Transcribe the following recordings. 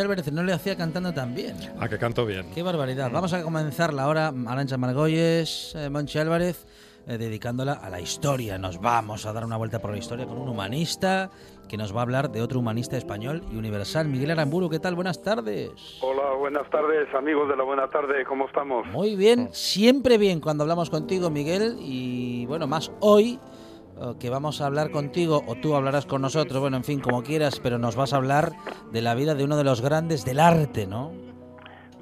Álvarez no le hacía cantando tan bien. Ah, que canto bien. Qué barbaridad. Vamos a comenzar la hora, Arancha Margolles, eh, Monchi Álvarez, eh, dedicándola a la historia. Nos vamos a dar una vuelta por la historia con un humanista que nos va a hablar de otro humanista español y universal, Miguel Aramburu. ¿Qué tal? Buenas tardes. Hola, buenas tardes, amigos de la buena tarde. ¿Cómo estamos? Muy bien, siempre bien cuando hablamos contigo, Miguel. Y bueno, más hoy que vamos a hablar contigo o tú hablarás con nosotros, bueno, en fin, como quieras, pero nos vas a hablar de la vida de uno de los grandes del arte, ¿no?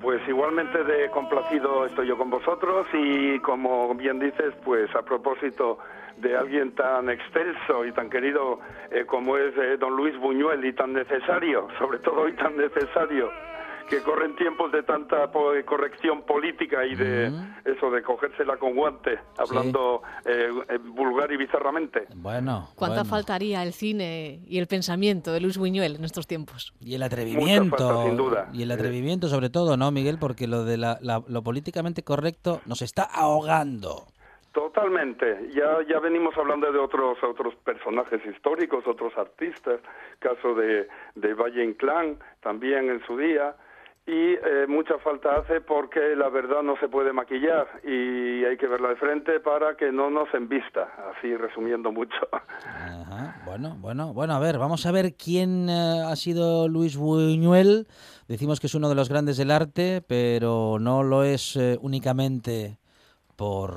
Pues igualmente de complacido estoy yo con vosotros y como bien dices, pues a propósito de alguien tan excelso y tan querido eh, como es eh, don Luis Buñuel y tan necesario, sobre todo hoy tan necesario que corren tiempos de tanta corrección política y de eso de cogérsela con guante, hablando eh, eh, vulgar y bizarramente. Bueno. ¿Cuánta faltaría el cine y el pensamiento de Luis Buñuel en estos tiempos? Y el atrevimiento. sin duda. Y el atrevimiento sobre todo, ¿no, Miguel? Porque lo de lo políticamente correcto nos está ahogando. Totalmente. Ya ya venimos hablando de otros otros personajes históricos, otros artistas, caso de de Valle Inclán también en su día y eh, mucha falta hace porque la verdad no se puede maquillar y hay que verla de frente para que no nos envista, así resumiendo mucho. Bueno, bueno, bueno, a ver, vamos a ver quién eh, ha sido Luis Buñuel. Decimos que es uno de los grandes del arte, pero no lo es eh, únicamente por,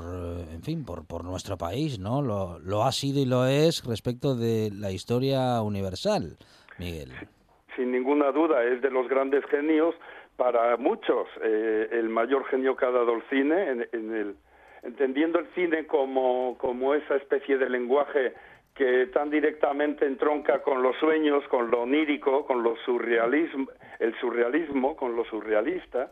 en fin, por, por nuestro país, ¿no? Lo, lo ha sido y lo es respecto de la historia universal, Miguel. Sin ninguna duda, es de los grandes genios para muchos eh, el mayor genio que ha dado el cine, en, el, entendiendo el cine como, como esa especie de lenguaje que tan directamente entronca con los sueños, con lo onírico, con lo surrealismo, el surrealismo, con lo surrealista.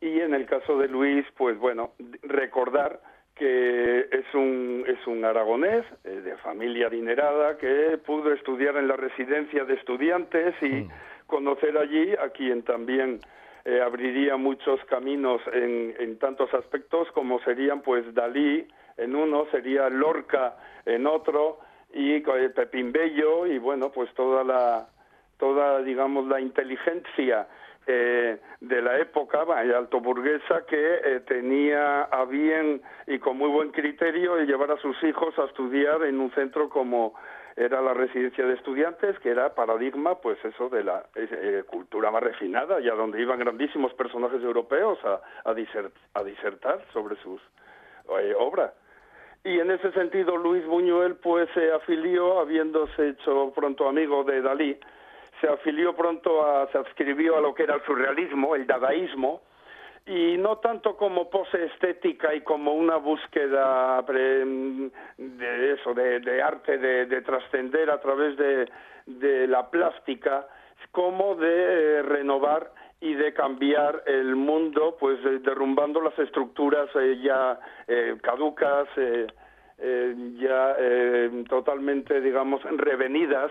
Y en el caso de Luis, pues bueno, recordar que es un, es un aragonés eh, de familia adinerada que pudo estudiar en la residencia de estudiantes y mm. Conocer allí a quien también eh, abriría muchos caminos en, en tantos aspectos como serían pues Dalí en uno, sería Lorca en otro y eh, Pepín Bello y bueno pues toda la toda digamos la inteligencia eh, de la época alto burguesa que eh, tenía a bien y con muy buen criterio llevar a sus hijos a estudiar en un centro como era la residencia de estudiantes, que era paradigma, pues eso, de la eh, cultura más refinada, ya donde iban grandísimos personajes europeos a, a, disertar sobre sus eh, obras. Y en ese sentido, Luis Buñuel, pues se afilió, habiéndose hecho pronto amigo de Dalí, se afilió pronto a, se adscribió a lo que era el surrealismo, el dadaísmo, y no tanto como pose estética y como una búsqueda de eso, de, arte, de, trascender a través de, la plástica, como de eh, renovar y de cambiar el mundo, pues eh, derrumbando las estructuras eh, ya caducas, ya totalmente, digamos, revenidas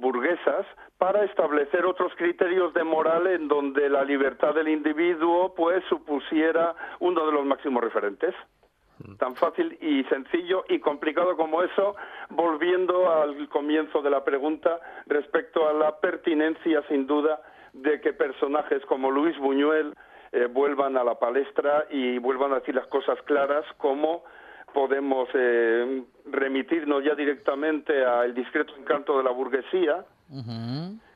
burguesas para establecer otros criterios de moral en donde la libertad del individuo pues supusiera uno de los máximos referentes. Tan fácil y sencillo y complicado como eso, volviendo al comienzo de la pregunta respecto a la pertinencia sin duda de que personajes como Luis Buñuel eh, vuelvan a la palestra y vuelvan a decir las cosas claras como podemos eh, remitirnos ya directamente a El discreto encanto de la burguesía,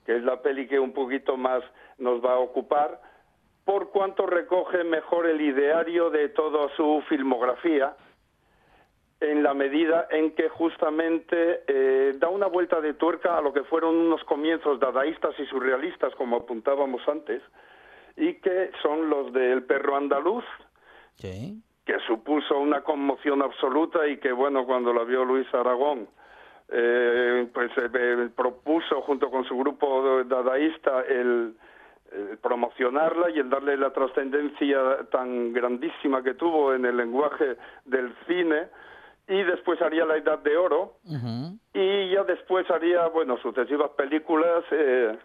que es la peli que un poquito más nos va a ocupar, por cuanto recoge mejor el ideario de toda su filmografía, en la medida en que justamente eh, da una vuelta de tuerca a lo que fueron unos comienzos dadaístas y surrealistas, como apuntábamos antes, y que son los del perro andaluz, Sí. Que supuso una conmoción absoluta y que, bueno, cuando la vio Luis Aragón, eh, pues eh, eh, propuso junto con su grupo dadaísta el, el promocionarla y el darle la trascendencia tan grandísima que tuvo en el lenguaje del cine y después haría La Edad de Oro y ya después haría, bueno, sucesivas películas. eh,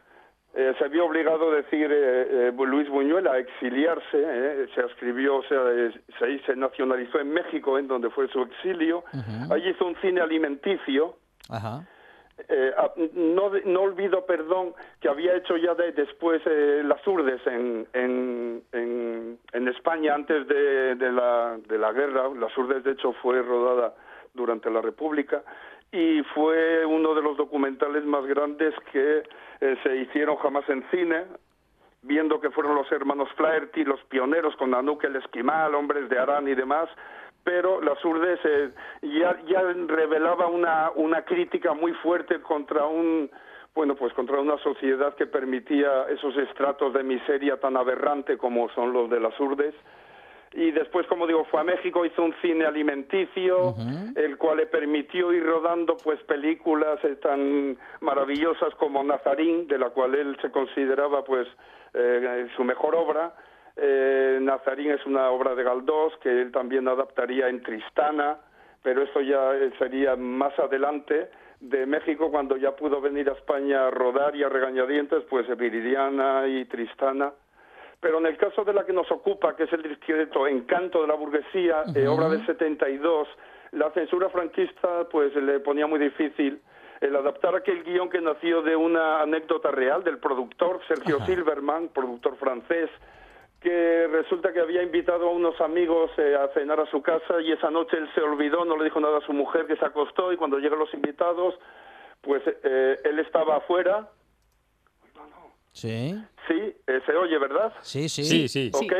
eh, se vio obligado a decir eh, eh, Luis Buñuel a exiliarse, eh, se escribió, o sea, eh, se, se nacionalizó en México, en donde fue su exilio. Ujú. Allí hizo un cine alimenticio. Ajá. Eh, ah, no, no olvido, perdón, que había hecho ya de- después eh, Las Urdes en, en, en, en España antes de, de, la, de la guerra. Las Urdes, de hecho, fue rodada durante la República y fue uno de los documentales más grandes que eh, se hicieron jamás en cine, viendo que fueron los hermanos Flaherty los pioneros con Anuk el Esquimal, Hombres de Arán y demás, pero las Urdes eh, ya, ya revelaba una, una crítica muy fuerte contra un bueno pues contra una sociedad que permitía esos estratos de miseria tan aberrante como son los de las Urdes y después, como digo, fue a México, hizo un cine alimenticio, el cual le permitió ir rodando pues películas eh, tan maravillosas como Nazarín, de la cual él se consideraba pues eh, su mejor obra. Eh, Nazarín es una obra de Galdós que él también adaptaría en Tristana, pero eso ya eh, sería más adelante de México cuando ya pudo venir a España a rodar y a regañadientes, pues Viridiana y Tristana. Pero en el caso de la que nos ocupa, que es el discreto Encanto de la burguesía, eh, obra del 72, la censura franquista pues le ponía muy difícil el adaptar aquel guion que nació de una anécdota real del productor Sergio Silverman, productor francés, que resulta que había invitado a unos amigos eh, a cenar a su casa y esa noche él se olvidó, no le dijo nada a su mujer que se acostó y cuando llegan los invitados, pues eh, él estaba afuera, Sí. sí, eh, se oye, ¿verdad? Sí, sí. Sí, sí. ¿ok?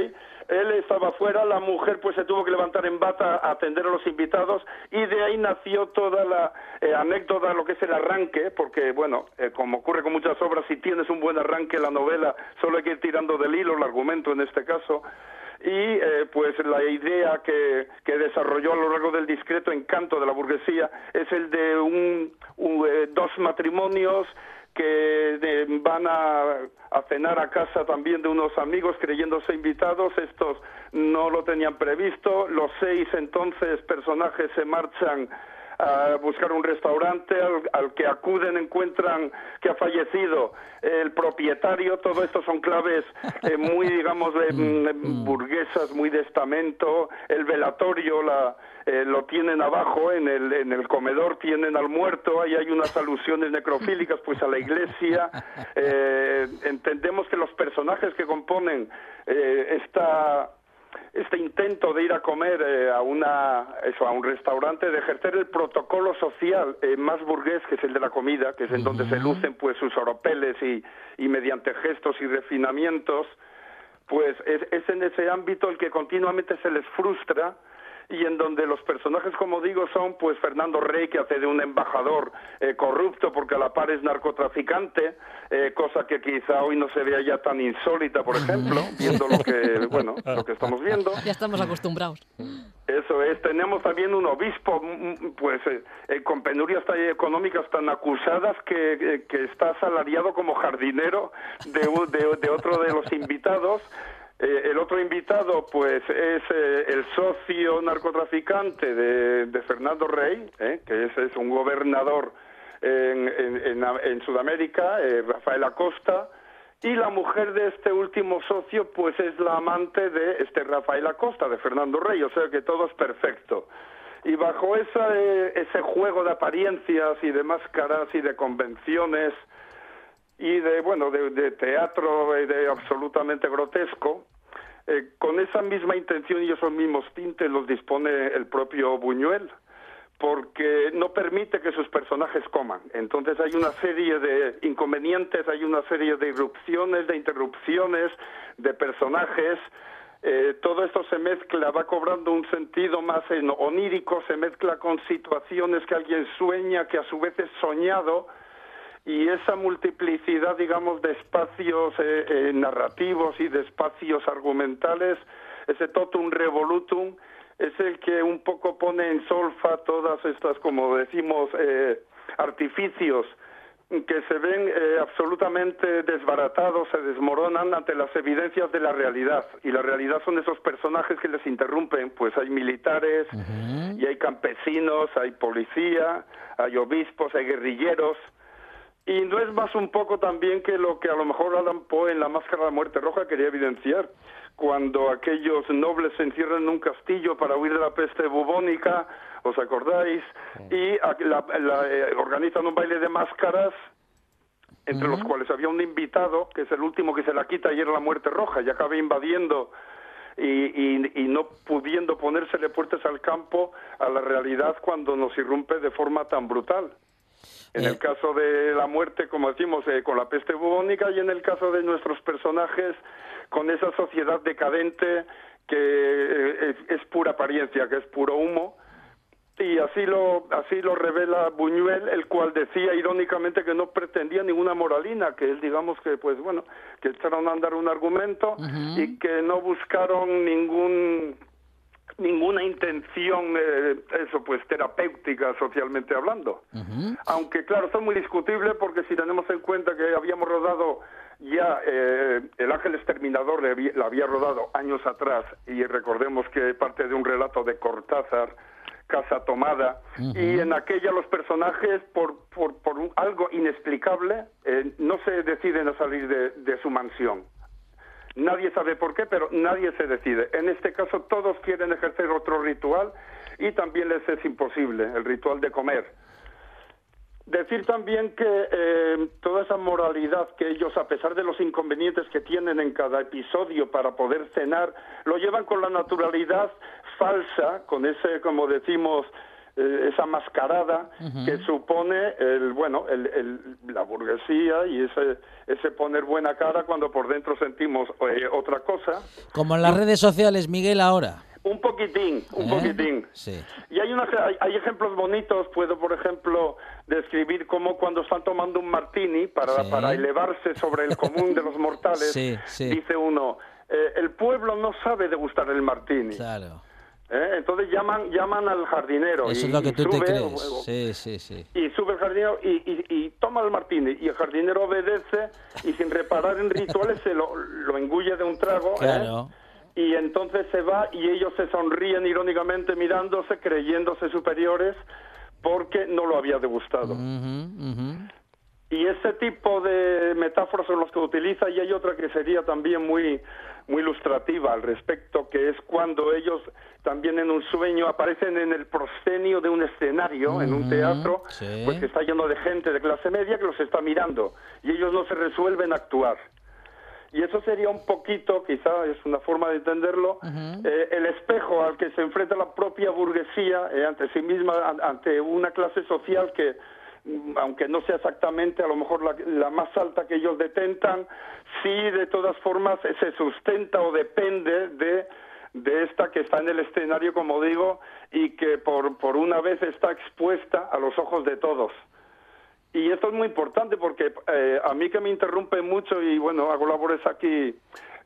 Él estaba fuera, la mujer pues se tuvo que levantar en bata a atender a los invitados y de ahí nació toda la eh, anécdota, lo que es el arranque, porque bueno, eh, como ocurre con muchas obras, si tienes un buen arranque la novela, solo hay que ir tirando del hilo, el argumento en este caso, y eh, pues la idea que, que desarrolló a lo largo del discreto encanto de la burguesía es el de un, un, eh, dos matrimonios que van a, a cenar a casa también de unos amigos creyéndose invitados. Estos no lo tenían previsto. Los seis entonces personajes se marchan a buscar un restaurante al, al que acuden, encuentran que ha fallecido el propietario. Todo esto son claves eh, muy, digamos, de, mm, burguesas, muy de estamento. El velatorio la, eh, lo tienen abajo, en el, en el comedor tienen al muerto, ahí hay unas alusiones necrofílicas pues a la iglesia. Eh, entendemos que los personajes que componen eh, esta este intento de ir a comer eh, a una eso a un restaurante de ejercer el protocolo social eh, más burgués que es el de la comida que es en donde se lucen pues sus oropeles y, y mediante gestos y refinamientos pues es, es en ese ámbito el que continuamente se les frustra y en donde los personajes, como digo, son pues Fernando Rey, que hace de un embajador eh, corrupto porque a la par es narcotraficante, eh, cosa que quizá hoy no se vea ya tan insólita, por ejemplo, viendo lo que, bueno, lo que estamos viendo. Ya estamos acostumbrados. Eso es, tenemos también un obispo, mm, pues, eh, eh, con penurias tan económicas tan acusadas que, eh, que está asalariado como jardinero de, de- de otro de los invitados. Eh, el otro invitado, pues, es eh, el socio narcotraficante de, de Fernando Rey, eh, que es, es un gobernador en, en- en- en Sudamérica, eh, Rafael Acosta, y la mujer de este último socio, pues es la amante de este Rafael Acosta, de Fernando Rey, o sea que todo es perfecto. Y bajo esa, eh, ese juego de apariencias y de máscaras y de convenciones y de, bueno, de, de teatro eh, de absolutamente grotesco, eh, con esa misma intención y esos mismos tintes los dispone el propio Buñuel porque no permite que sus personajes coman. Entonces hay una serie de inconvenientes, hay una serie de irrupciones, de interrupciones, de personajes. Eh, todo esto se mezcla, va cobrando un sentido más onírico, se mezcla con situaciones que alguien sueña, que a su vez es soñado, y esa multiplicidad, digamos, de espacios eh, eh, narrativos y de espacios argumentales, ese totum revolutum, es el que un poco pone en solfa todas estas, como decimos, eh, artificios que se ven eh, absolutamente desbaratados, se desmoronan ante las evidencias de la realidad. Y la realidad son esos personajes que les interrumpen. Pues hay militares, y hay campesinos, hay policía, hay obispos, hay guerrilleros. Y no es más un poco también que lo que a lo mejor Alan Poe en La Máscara de la Muerte Roja quería evidenciar, cuando aquellos nobles se encierran en un castillo para huir de la peste bubónica, ¿os acordáis? Y eh, organizan un baile de máscaras entre los cuales había un invitado, que es el último que se la quita y era la muerte roja, y acaba invadiendo y, y, no pudiendo ponérsele puertas al campo a la realidad cuando nos irrumpe de forma tan brutal. En el caso de la muerte, como decimos, eh, con la peste bubónica y en el caso de nuestros personajes, con esa sociedad decadente que eh, es, pura apariencia, que es puro humo. Y así lo, así lo revela Buñuel, el cual decía irónicamente que no pretendía ninguna moralina, que él digamos que, pues bueno, que echaron a andar un argumento y que no buscaron ningún ninguna intención, eh, eso pues terapéutica socialmente hablando. Aunque claro, es muy discutible porque si tenemos en cuenta que habíamos rodado ya eh, El Ángel Exterminador la había rodado años atrás y recordemos que parte de un relato de Cortázar, Casa Tomada, y en aquella los personajes, por, por, algo inexplicable, eh, no se deciden a salir de su mansión. Nadie sabe por qué, pero nadie se decide. En este caso todos quieren ejercer otro ritual y también les es imposible, el ritual de comer. Decir también que eh, toda esa moralidad que ellos, a pesar de los inconvenientes que tienen en cada episodio para poder cenar, lo llevan con la naturalidad falsa, con ese, como decimos, eh, esa mascarada que supone el bueno el, la burguesía y ese ese poner buena cara cuando por dentro sentimos eh, otra cosa como en las redes sociales Miguel ahora un poquitín, un ¿Eh? poquitín. Sí. Y hay, hay, ejemplos bonitos. Puedo, por ejemplo, describir cómo cuando están tomando un martini para, para elevarse sobre el común de los mortales, dice uno, el pueblo no sabe degustar el martini. Claro. ¿Eh? Entonces llaman llaman al jardinero. Eso y, es lo que tú sube, te crees. Sí, sí, sí. Y sube el jardinero y, y, toma el martini. Y el jardinero obedece y sin reparar en rituales se lo, lo engulle de un trago. ¿eh? Y entonces se va y ellos se sonríen irónicamente mirándose, creyéndose superiores porque no lo había degustado. Y ese tipo de metáforas son los que utiliza y hay otra que sería también muy muy ilustrativa al respecto, que es cuando ellos también en un sueño aparecen en el proscenio de un escenario, en un teatro, pues que está lleno de gente de clase media que los está mirando y ellos no se resuelven a actuar. Y eso sería un poquito, quizá es una forma de entenderlo, eh, el espejo al que se enfrenta la propia burguesía eh, ante sí misma, ante una clase social que aunque no sea exactamente a lo mejor la, más alta que ellos detentan, sí de todas formas se sustenta o depende de, de esta que está en el escenario, como digo, y que por, por una vez está expuesta a los ojos de todos. Y esto es muy importante porque eh, a mí que me interrumpe mucho y bueno, hago labores aquí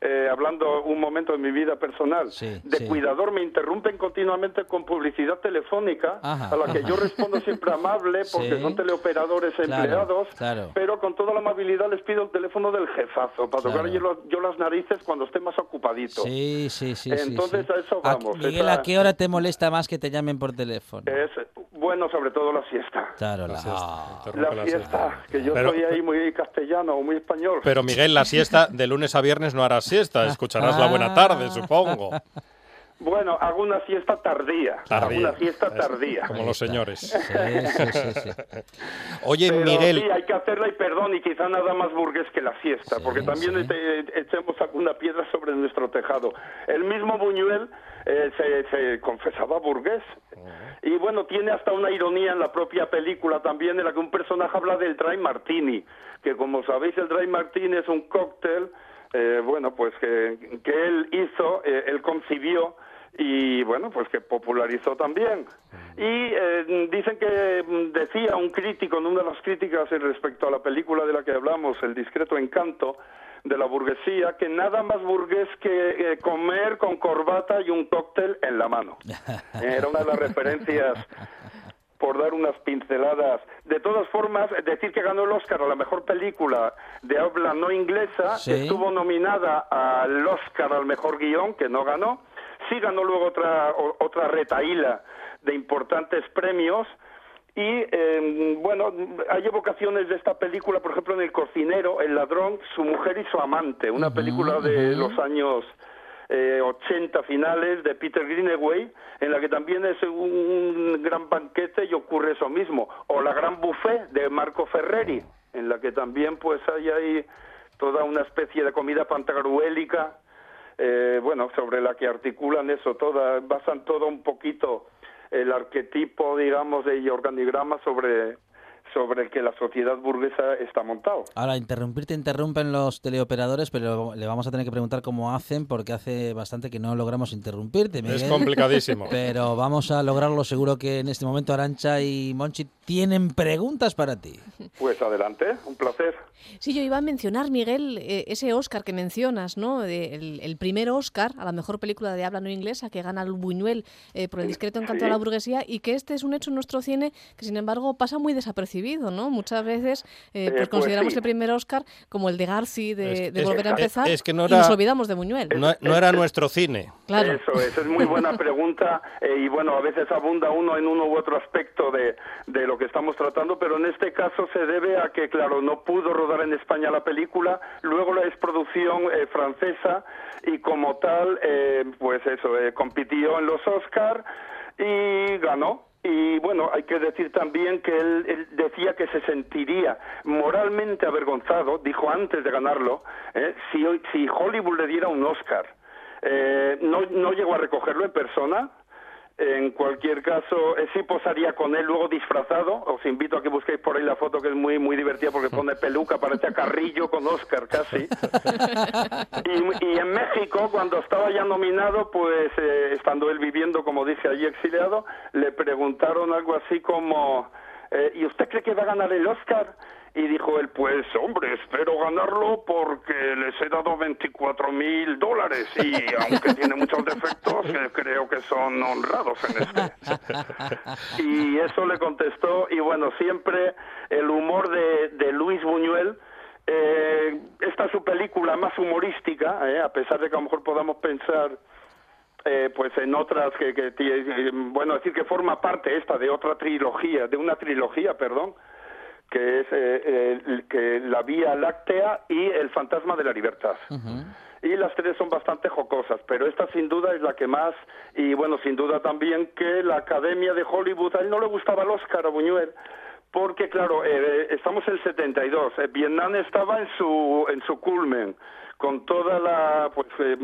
eh, hablando un momento de mi vida personal, de cuidador, me interrumpen continuamente con publicidad telefónica, a la que yo respondo siempre amable, porque son teleoperadores empleados, pero con toda la amabilidad les pido el teléfono del jefazo, para tocar yo, las narices cuando esté más ocupadito. Sí, sí, sí. Entonces a eso vamos. Miguel, ¿a qué hora te molesta más que te llamen por teléfono? Es, bueno, sobre todo la siesta. Claro, la, la siesta. que yo soy ahí muy castellano o muy español. Pero Miguel, la siesta de lunes a viernes no harás siesta, escucharás la buena tarde, supongo. Bueno, hago una siesta tardía. Tardía. Hago una siesta Es- tardía. Como los señores. Sí, sí, sí, sí. Oye, Pero Miguel, sí, hay que hacerla y perdón, y quizá nada más burgués que la siesta, Sí, porque también sí. este- echemos alguna piedra sobre nuestro tejado. El mismo Buñuel eh, se, se confesaba burgués. Y bueno, tiene hasta una ironía en la propia película también, en la que un personaje habla del dry martini, que como sabéis el dry martini es un cóctel, eh, bueno, pues que, que él hizo, eh, él concibió y bueno, pues que popularizó también. Y eh, dicen que mm, decía un crítico en una de las críticas respecto a la película de la que hablamos, El discreto encanto de la burguesía, que nada más burgués que eh, comer con corbata y un cóctel en la mano. Era una de las referencias por dar unas pinceladas. De todas formas, decir que ganó el Oscar a la mejor película de habla no inglesa, Sí. estuvo nominada al Oscar al mejor guion, que no ganó. Sí ganó luego otra, o- otra retaíla de importantes premios. Y eh, bueno, hay evocaciones de esta película, por ejemplo, en El cocinero, El ladrón, su mujer y su amante, una película de los años eh, 80 finales de Peter Greenaway, en la que también es un gran banquete y ocurre eso mismo. O La gran buffet de Marco Ferreri, en la que también pues hay ahí toda una especie de comida pantagruélica, eh, bueno, sobre la que articulan eso, toda, basan todo un poquito el arquetipo, digamos, y organigrama sobre sobre el que la sociedad burguesa está montado. Ahora, interrumpirte interrumpen los teleoperadores, pero le vamos a tener que preguntar cómo hacen, porque hace bastante que no logramos interrumpirte, Miguel. es complicadísimo. Pero vamos a lograrlo. Seguro que en este momento Arancha y Monchi tienen preguntas para ti. Pues adelante, un placer. Sí, yo iba a mencionar, Miguel, eh, ese Oscar que mencionas, ¿no? De- el, el primer Oscar a la mejor película de habla no inglesa que gana el Buñuel eh, por el discreto encanto de la Sí. burguesía y que este es un hecho en nuestro cine que, sin embargo, pasa muy desapercibido, ¿no? Muchas veces eh, Eh, pues pues consideramos sí. el primer Oscar como el de Garci de, Es- de es- Volver a empezar es que no y era- nos olvidamos de Buñuel. No, no era nuestro cine. Claro. Eso es, es muy buena pregunta eh, y bueno, a veces abunda uno en uno u otro aspecto de, de lo que estamos tratando, pero en este caso se debe a que, claro, no pudo rodar en España la película, luego la es producción eh, francesa y como tal, eh, pues eso, eh, compitió en los Oscar y ganó. Y bueno, hay que decir también que él, él decía que se sentiría moralmente avergonzado, dijo antes de ganarlo, eh, si, si Hollywood le diera un Oscar. Eh, no, no llegó a recogerlo en persona. En cualquier caso, eh, sí posaría con él luego disfrazado. Os invito a que busquéis por ahí la foto que es muy muy divertida porque pone peluca, parece a Carrillo con Oscar casi. Y, en México, cuando estaba ya nominado, pues eh, estando él viviendo, como dice allí exiliado, le preguntaron algo así como, eh, ¿y usted cree que va a ganar el Oscar? Y dijo él, pues hombre, espero ganarlo porque les he dado 24 mil dólares y aunque tiene muchos defectos, creo que son honrados en este. Y eso le contestó y bueno, siempre el humor de, de Luis Buñuel, eh, esta es su película más humorística, eh, a pesar de que a lo mejor podamos pensar eh, pues en otras que, que eh, bueno decir que forma parte esta de otra trilogía de una trilogía perdón que es eh, el- que la Vía Láctea y el Fantasma de la Libertad. Y las tres son bastante jocosas, pero esta sin duda es la que más, y bueno, sin duda también que la Academia de Hollywood, a él no le gustaba el Oscar a Buñuel, porque claro, eh, estamos en el 72, eh, Vietnam estaba en su, en su culmen, con toda la, pues eh,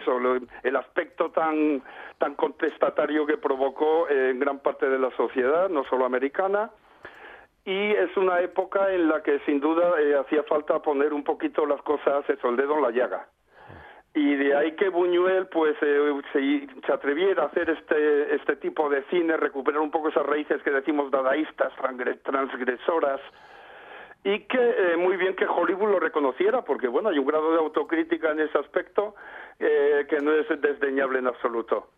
eso, lo- el aspecto tan, tan contestatario que provocó eh, en gran parte de la sociedad, no solo americana, y es una época en la que sin duda eh, hacía falta poner un poquito las cosas, eso, el dedo en la llaga. Y de ahí que Buñuel pues eh, se, se atreviera a hacer este, este tipo de cine, recuperar un poco esas raíces que decimos dadaístas, transgre- transgresoras, y que eh, muy bien que Hollywood lo reconociera, porque bueno, hay un grado de autocrítica en ese aspecto eh, que no es desdeñable en absoluto.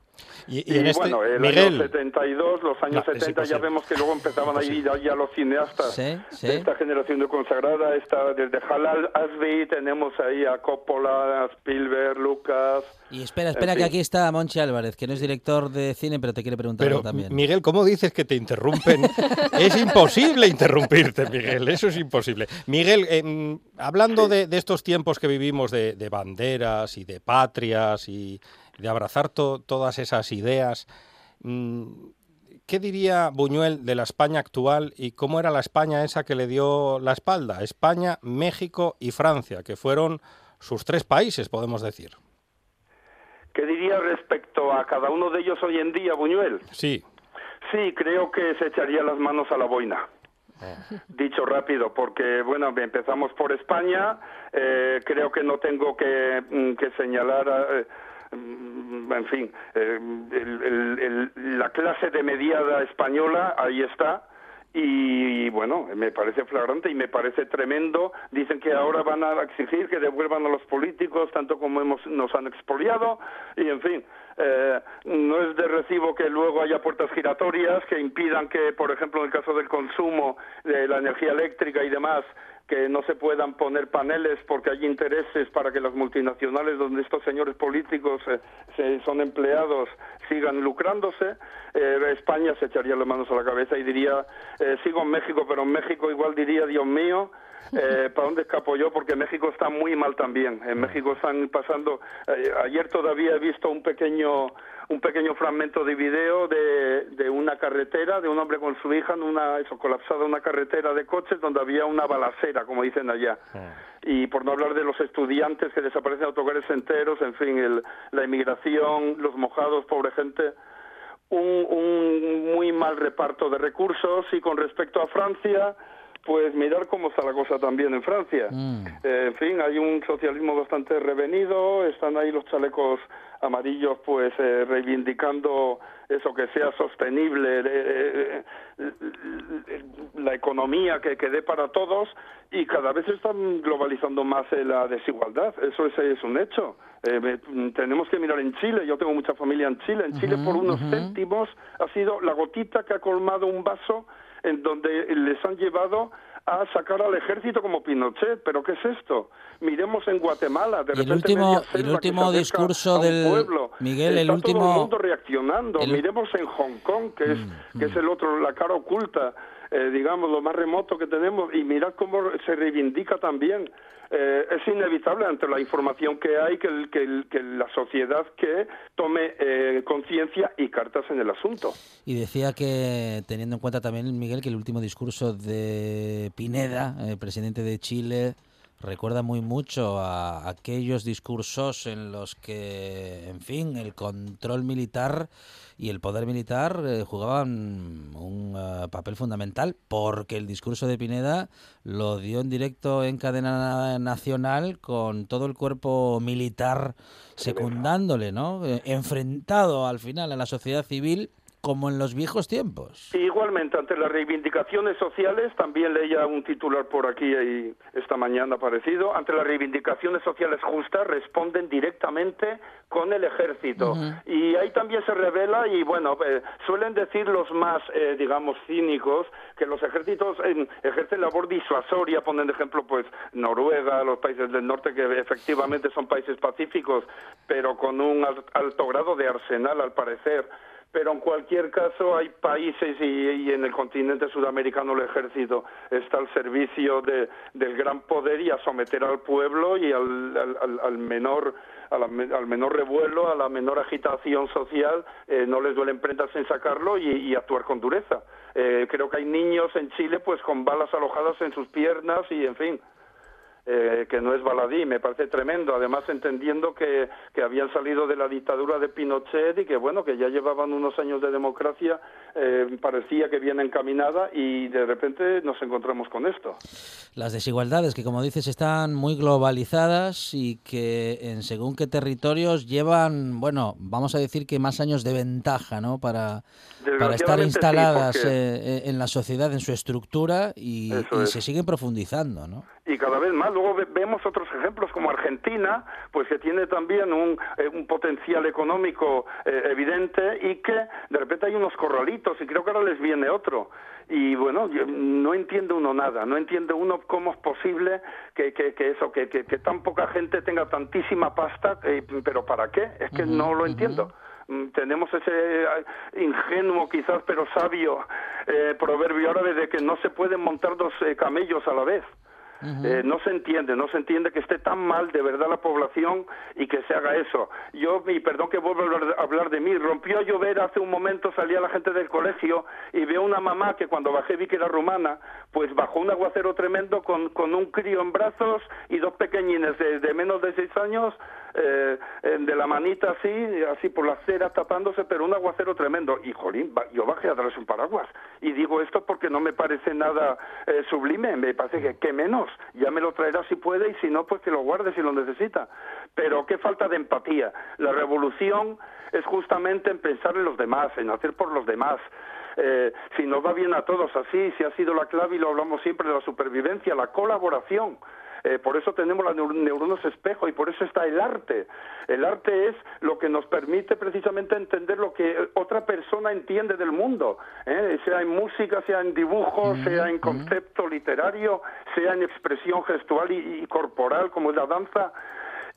Y, Y, y en este, bueno, el Miguel, año 72, los años No, es 70 ya vemos que luego empezaban a ir ya, ya los cineastas Sí, sí. de esta generación de consagrada, esta, desde Halal Asby tenemos ahí a Coppola, a Spielberg, Lucas. Y espera, espera, En que fin. aquí está Monchi Álvarez, que no es director de cine, pero te quiere preguntar pero algo también. Miguel, ¿cómo dices que te interrumpen? es imposible interrumpirte, Miguel, eso es imposible. Miguel, em, hablando de, de estos tiempos que vivimos de, de banderas y de patrias y de abrazar todas esas ideas. Mm, ¿Qué diría Buñuel de la España actual y cómo era la España esa que le dio la espalda? España, México y Francia, que fueron sus tres países, podemos decir. ¿Qué diría respecto a cada uno de ellos hoy en día, Buñuel? Sí. Sí, creo que se echaría las manos a la boina. Eh. Dicho rápido, porque bueno, empezamos por España, eh, creo que no tengo que, mm, señalar, eh, mm, en fin, la clase de mediada española, ahí está, y bueno, me parece flagrante y me parece tremendo. Dicen que ahora van a exigir que devuelvan a los políticos tanto como hemos, nos han expoliado y en fin, eh, no es de recibo que luego haya puertas giratorias que impidan que, por ejemplo, en el caso del consumo de la energía eléctrica y demás, que no se puedan poner paneles porque hay intereses para que las multinacionales donde estos señores políticos eh, se, son empleados sigan lucrándose. Eh, España se echaría las manos a la cabeza y diría, eh, sigo en México, pero en México igual diría, Dios mío, eh, ¿para dónde escapo yo? Porque México está muy mal también. En México están pasando. Eh, ayer todavía he visto un pequeño un pequeño fragmento de video de, de una carretera, de un hombre con su hija en una eso, colapsada una carretera de coches donde había una balacera, como dicen allá. Y por no hablar de los estudiantes que desaparecen autocares enteros, en fin, el, la inmigración, los mojados, pobre gente. Un, un muy mal reparto de recursos y con respecto a Francia, pues mirar cómo está la cosa también en Francia. Mm. Eh, en fin, hay un socialismo bastante revenido, están ahí los chalecos amarillos pues eh, reivindicando eso que sea sostenible eh, la economía que, que dé para todos y cada vez están globalizando más la desigualdad. Eso es, es un hecho. Tenemos que mirar en Chile. Yo tengo mucha familia en Chile. En Chile por unos céntimos ha sido la gotita que ha colmado un vaso en donde les han llevado a sacar al ejército como Pinochet. ¿Pero qué es esto? Miremos en Guatemala. De el último, el último discurso del pueblo. Miguel, el último. Todo el mundo reaccionando. Miremos en Hong Kong, que es mm, que es mm. el otro, la cara oculta, eh, digamos, lo más remoto que tenemos. Y mirad cómo se reivindica también eh, es inevitable ante la información que hay que, que, la sociedad que tome eh, conciencia y cartas en el asunto. Y decía que, teniendo en cuenta también, Miguel, que el último discurso de Pineda, el presidente de Chile, recuerda muy mucho a aquellos discursos en los que, en fin, el control militar y el poder militar eh, jugaban un eh, papel fundamental porque el discurso de Pineda lo dio en directo en cadena nacional con todo el cuerpo militar secundándole, ¿no? Eh, enfrentado al final a la sociedad civil como en los viejos tiempos. igualmente, ante las reivindicaciones sociales, también leía un titular por aquí y esta mañana parecido, ante las reivindicaciones sociales justas responden directamente con el ejército. Y ahí también se revela, y bueno, eh, suelen decir los más, eh, digamos, cínicos, que los ejércitos eh, ejercen labor disuasoria, ponen de ejemplo pues Noruega, los países del norte, que efectivamente son países pacíficos, pero con un alto grado de arsenal, al parecer pero en cualquier caso hay países y, en el continente sudamericano el ejército está al servicio de, del gran poder y a someter al pueblo y al, al, menor al menor revuelo, a la menor agitación social, eh, no les duelen prendas en sacarlo y, actuar con dureza. Eh, creo que hay niños en Chile pues con balas alojadas en sus piernas y en fin, eh, que no es baladí, me parece tremendo, además entendiendo que, que, habían salido de la dictadura de Pinochet y que bueno, que ya llevaban unos años de democracia, eh, parecía que bien encaminada y de repente nos encontramos con esto. Las desigualdades que como dices están muy globalizadas y que en según qué territorios llevan, bueno, vamos a decir que más años de ventaja, ¿no? Para, para estar instaladas eh, en la sociedad, en su estructura y, y se siguen profundizando, ¿no? y cada vez más. Luego vemos otros ejemplos como Argentina, pues que tiene también un, eh, un potencial económico eh, evidente y que de repente hay unos corralitos y creo que ahora les viene otro. Y bueno, no entiende uno nada, no entiende uno cómo es posible que, que, que eso, que, que, tan poca gente tenga tantísima pasta, eh, pero ¿para qué? Es que no lo entiendo mm, tenemos ese ingenuo quizás pero sabio proverbio árabe de que no se pueden montar dos camellos a la vez Eh, no se entiende, no se entiende que esté tan mal de verdad la población y que se haga eso. Yo, y perdón que vuelva a hablar, de mí, rompió a llover hace un momento, salía la gente del colegio y veo una mamá que cuando bajé vi que era rumana, pues bajó un aguacero tremendo con, con un crío en brazos y dos pequeñines de, de menos de seis años eh, de la manita así, así por la acera tapándose, pero un aguacero tremendo. Y jolín, yo bajé a darles un paraguas. Y digo esto porque no me parece nada eh, sublime, me parece que qué menos. Ya me lo traerá si puede y si no, pues que lo guarde si lo necesita. Pero qué falta de empatía. La revolución es justamente en pensar en los demás, en hacer por los demás. Eh, si nos va bien a todos así, si ha sido la clave y lo hablamos siempre de la supervivencia, la colaboración. Eh, por eso tenemos las neuronas espejo y por eso está el arte. El arte es lo que nos permite precisamente entender lo que otra persona entiende del mundo, ¿eh? sea en música, sea en dibujo, sea en concepto literario, sea en expresión gestual y corporal como es la danza.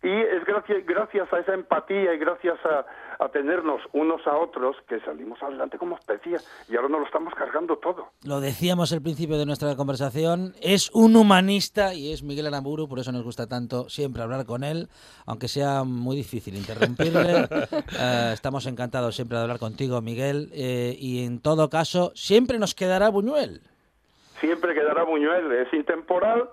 Y es gracias, gracias a esa empatía y gracias a, tenernos unos a otros que salimos adelante como especie y ahora nos lo estamos cargando todo. Lo decíamos al principio de nuestra conversación, es un humanista y es Miguel Aramburu, por eso nos gusta tanto siempre hablar con él, aunque sea muy difícil interrumpirle. Eh, estamos encantados siempre de hablar contigo, Miguel, eh, y en todo caso, siempre nos quedará Buñuel. Siempre quedará Buñuel, es intemporal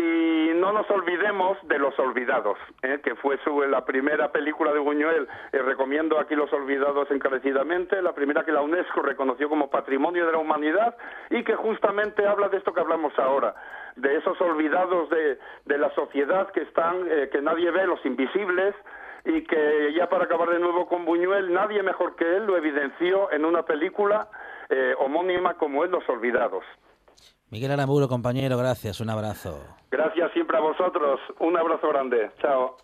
y no nos olvidemos de Los Olvidados, ¿eh? que fue su, la primera película de Buñuel. Eh, recomiendo aquí Los Olvidados encarecidamente, la primera que la UNESCO reconoció como Patrimonio de la Humanidad y que justamente habla de esto que hablamos ahora, de esos olvidados de, de la sociedad que están, eh, que nadie ve, los invisibles, y que ya para acabar de nuevo con Buñuel, nadie mejor que él lo evidenció en una película homónima como es Los Olvidados. Miguel Aramburo, compañero, gracias, un abrazo. Gracias siempre a vosotros, un abrazo grande, chao.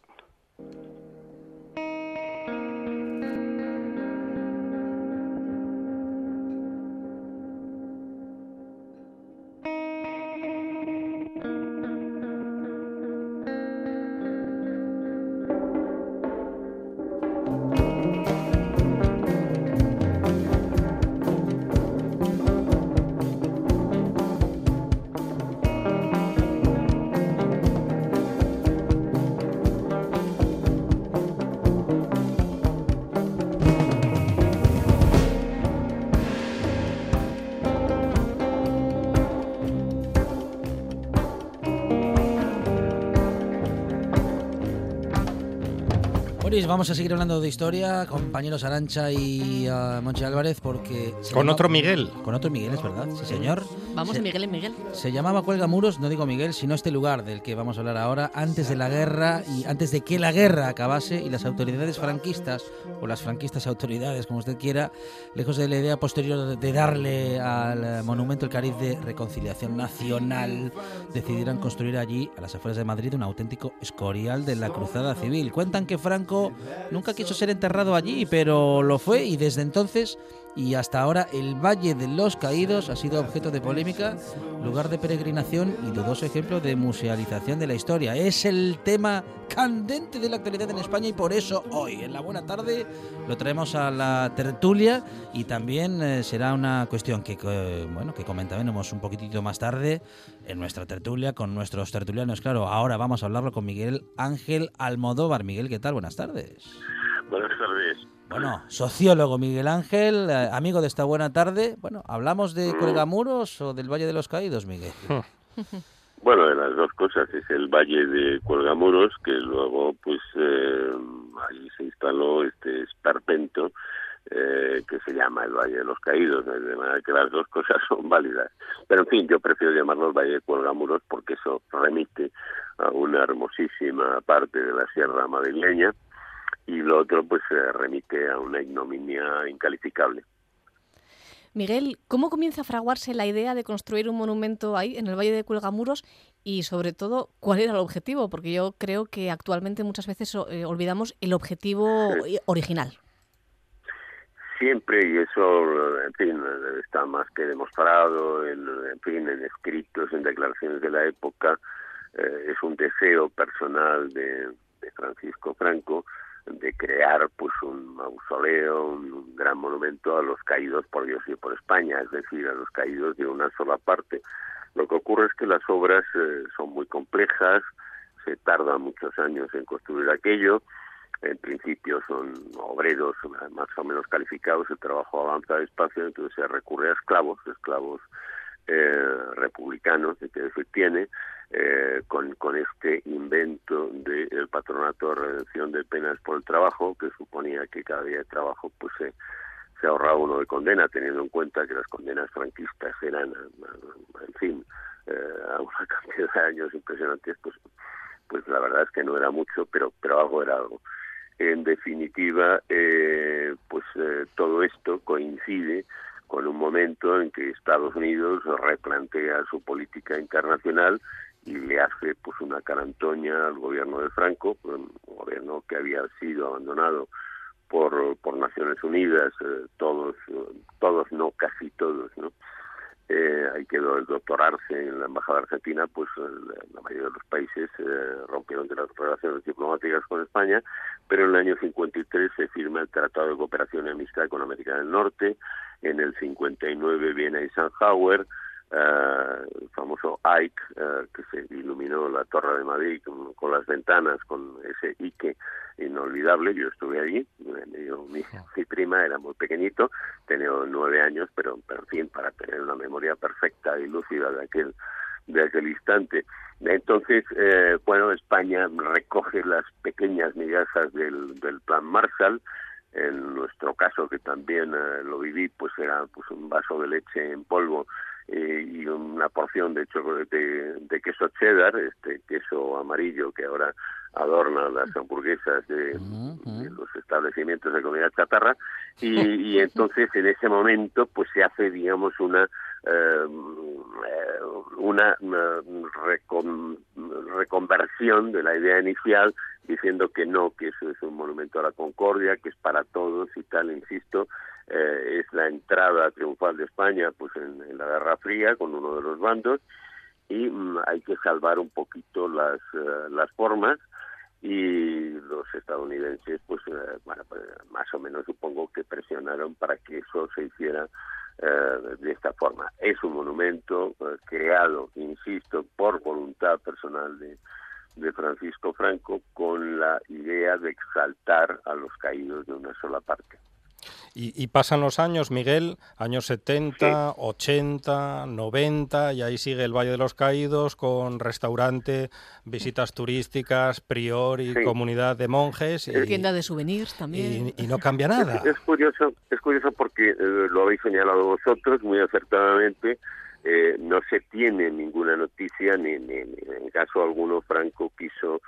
Vamos a seguir hablando de historia, compañeros Arancha y uh, Monchi Álvarez, porque... Con otro Miguel. Con otro Miguel, es verdad, sí señor. Vamos, Miguel en Miguel. Se llamaba Cuelga Muros, no digo Miguel, sino este lugar del que vamos a hablar ahora, antes de la guerra y antes de que la guerra acabase y las autoridades franquistas, o las franquistas autoridades, como usted quiera, lejos de la idea posterior de darle al monumento el cariz de reconciliación nacional, decidieran construir allí, a las afueras de Madrid, un auténtico escorial de la cruzada civil. Cuentan que Franco nunca quiso ser enterrado allí, pero lo fue y desde entonces y hasta ahora el Valle de los Caídos ha sido objeto de polémica, lugar de peregrinación y dudoso ejemplo de musealización de la historia. Es el tema candente de la actualidad en España y por eso hoy en la buena tarde lo traemos a la tertulia y también eh, será una cuestión que bueno que comentaremos un poquitito más tarde en nuestra tertulia con nuestros tertulianos. Claro, ahora vamos a hablarlo con Miguel Ángel Almodóvar. Miguel, ¿qué tal? Buenas tardes. Buenas tardes. Bueno, sociólogo Miguel Ángel, eh, amigo de esta buena tarde. Bueno, ¿hablamos de mm. Cuelgamuros o del Valle de los Caídos, Miguel? Bueno, de las dos cosas. Es el Valle de Cuelgamuros, que luego, pues, eh, ahí se instaló este esperpento eh, que se llama el Valle de los Caídos, de manera que las dos cosas son válidas. Pero, en fin, yo prefiero llamarlo el Valle de Cuelgamuros porque eso remite a una hermosísima parte de la Sierra Madrileña, y lo otro pues se remite a una ignominia incalificable. Miguel, ¿cómo comienza a fraguarse la idea de construir un monumento ahí, en el Valle de Cuelgamuros? Y sobre todo, ¿cuál era el objetivo? Porque yo creo que actualmente muchas veces eh, olvidamos el objetivo original. Siempre, y eso, en fin, está más que demostrado, en, fin, en escritos, en declaraciones de la época, eh, es un deseo personal de Francisco Franco de crear pues un mausoleo, un, gran monumento a los caídos por Dios y por España, es decir, a los caídos de una sola parte. Lo que ocurre es que las obras eh, son muy complejas, se tarda muchos años en construir aquello, en principio son obreros más o menos calificados, el trabajo avanza despacio, entonces se recurre a esclavos, esclavos eh, republicanos, que se tiene, eh, con, con este invento del patronato de redención de penas por el trabajo, que suponía que cada día de trabajo pues se, se ahorraba uno de condena, teniendo en cuenta que las condenas franquistas eran, en fin, eh, a una cantidad de años impresionantes, pues, pues la verdad es que no era mucho, pero, pero algo era algo. En definitiva, eh, pues eh, todo esto coincide con un momento en que Estados Unidos replantea su política internacional y le hace pues una carantoña al gobierno de Franco, un gobierno que había sido abandonado por, por Naciones Unidas, eh, todos, todos no, casi todos, ¿no? Eh, ahí quedó el doctor Arce en la Embajada Argentina, pues la mayoría de los países eh, rompieron de las relaciones diplomáticas con España, pero en el año 53 se firma el Tratado de Cooperación y Amistad con América del Norte, en el 59 viene Eisenhower, eh, el famoso Ike, eh, que se iluminó la Torre de Madrid con, las ventanas, con ese Ike inolvidable. Yo estuve allí, mi, mi, prima era muy pequeñito, tenía nueve años, pero, pero en fin, para tener una memoria perfecta y lúcida de aquel de aquel instante. Entonces, eh, bueno, España recoge las pequeñas migajas del, del plan Marshall, en nuestro caso que también lo viví pues era pues un vaso de leche en polvo eh, y una porción de, de, de queso cheddar, este queso amarillo que ahora adorna las hamburguesas de, los establecimientos de comida chatarra. Y, y, entonces en ese momento pues se hace digamos una eh, una, reconversión de la idea inicial diciendo que no, que eso es un monumento a la concordia, que es para todos y tal, insisto, eh, es la entrada triunfal de España pues en, la Guerra Fría con uno de los bandos y mm, hay que salvar un poquito las, eh, las formas y los estadounidenses pues, eh, bueno, pues, más o menos supongo que presionaron para que eso se hiciera de esta forma. Es un monumento creado, insisto, por voluntad personal de, de Francisco Franco con la idea de exaltar a los caídos de una sola parte. Y, pasan los años, Miguel, años 70, 80, 90, y ahí sigue el Valle de los Caídos con restaurante, visitas turísticas, prior y comunidad de monjes. Y, tienda de souvenirs también. Y, no cambia nada. Es, curioso, es curioso porque eh, lo habéis señalado vosotros muy acertadamente. Eh, no se tiene ninguna noticia, ni, ni, en caso alguno Franco quiso